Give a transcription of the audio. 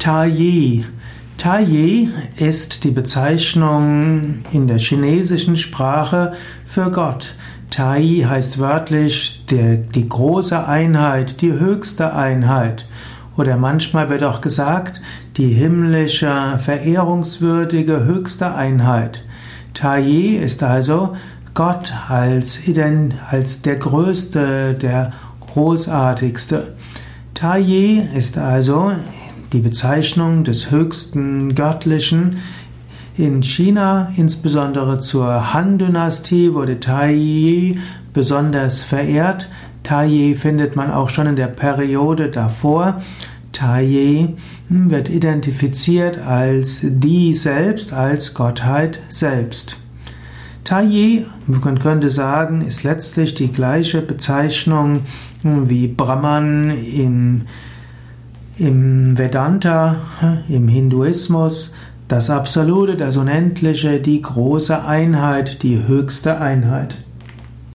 Taiyi. Taiyi ist die Bezeichnung in der chinesischen Sprache für Gott. Tai heißt wörtlich der, die große Einheit, die höchste Einheit. Oder manchmal wird auch gesagt, die himmlische, verehrungswürdige höchste Einheit. Taiyi ist also Gott als, als der größte, der großartigste. Taiyi ist also die Bezeichnung des höchsten Göttlichen. In China, insbesondere zur Han-Dynastie, wurde Tai besonders verehrt. Tai findet man auch schon in der Periode davor. Tai wird identifiziert als die selbst, als Gottheit selbst. Tai, man könnte sagen, ist letztlich die gleiche Bezeichnung wie Brahman im im Vedanta, im Hinduismus, das Absolute, das Unendliche, die große Einheit, die höchste Einheit.